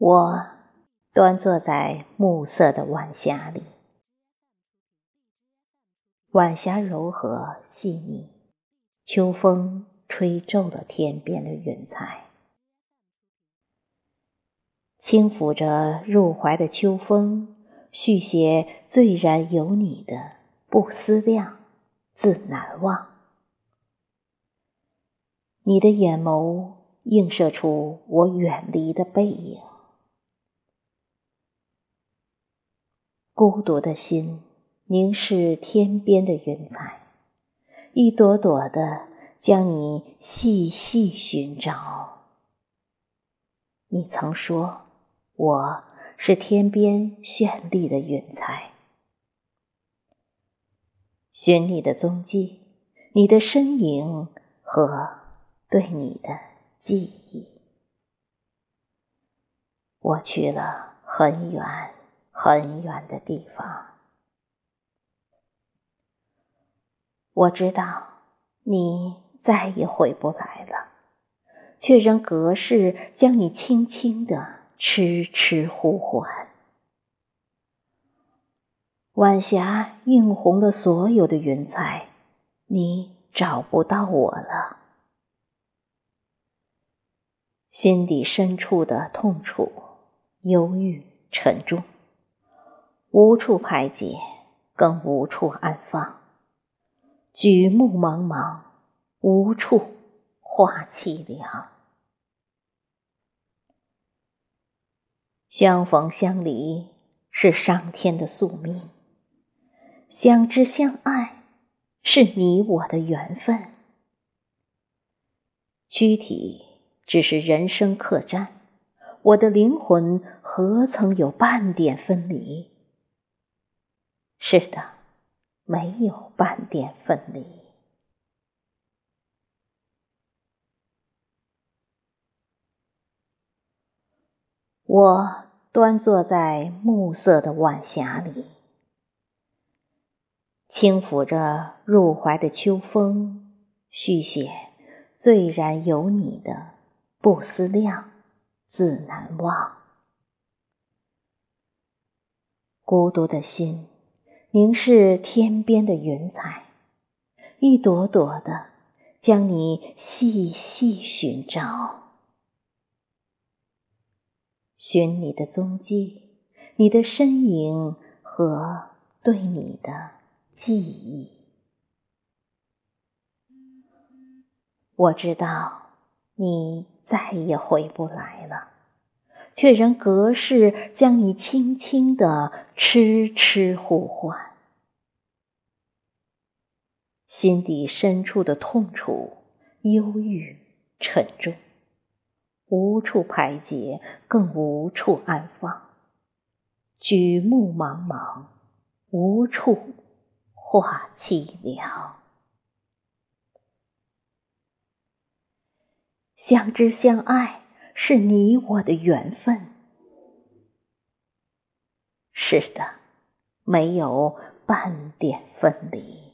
我端坐在暮色的晚霞里，晚霞柔和细腻，秋风吹皱了天边的云彩，轻抚着入怀的秋风，续写醉然有你的不思量，自难忘。你的眼眸映射出我远离的背影。孤独的心凝视天边的云彩，一朵朵的将你细细寻找。你曾说我是天边绚丽的云彩，寻你的踪迹，你的身影和对你的记忆。我去了很远。很远的地方，我知道你再也回不来了，却仍隔世将你轻轻的痴痴呼唤。晚霞映红了所有的云彩，你找不到我了，心底深处的痛楚、忧郁、沉重。无处排解，更无处安放。举目茫茫，无处话凄凉。相逢相离是上天的宿命，相知相爱是你我的缘分。躯体只是人生客栈，我的灵魂何曾有半点分离？是的，没有半点分离。我端坐在暮色的晚霞里，轻抚着入怀的秋风，续写醉然有你的不思量，自难忘。孤独的心。凝视天边的云彩，一朵朵的将你细细寻找，寻你的踪迹，你的身影和对你的记忆。我知道你再也回不来了。却仍隔世将你轻轻的痴痴呼唤，心底深处的痛楚、忧郁、沉重，无处排解，更无处安放。举目茫茫，无处话凄凉。相知相爱。是你我的缘分，是的，没有半点分离。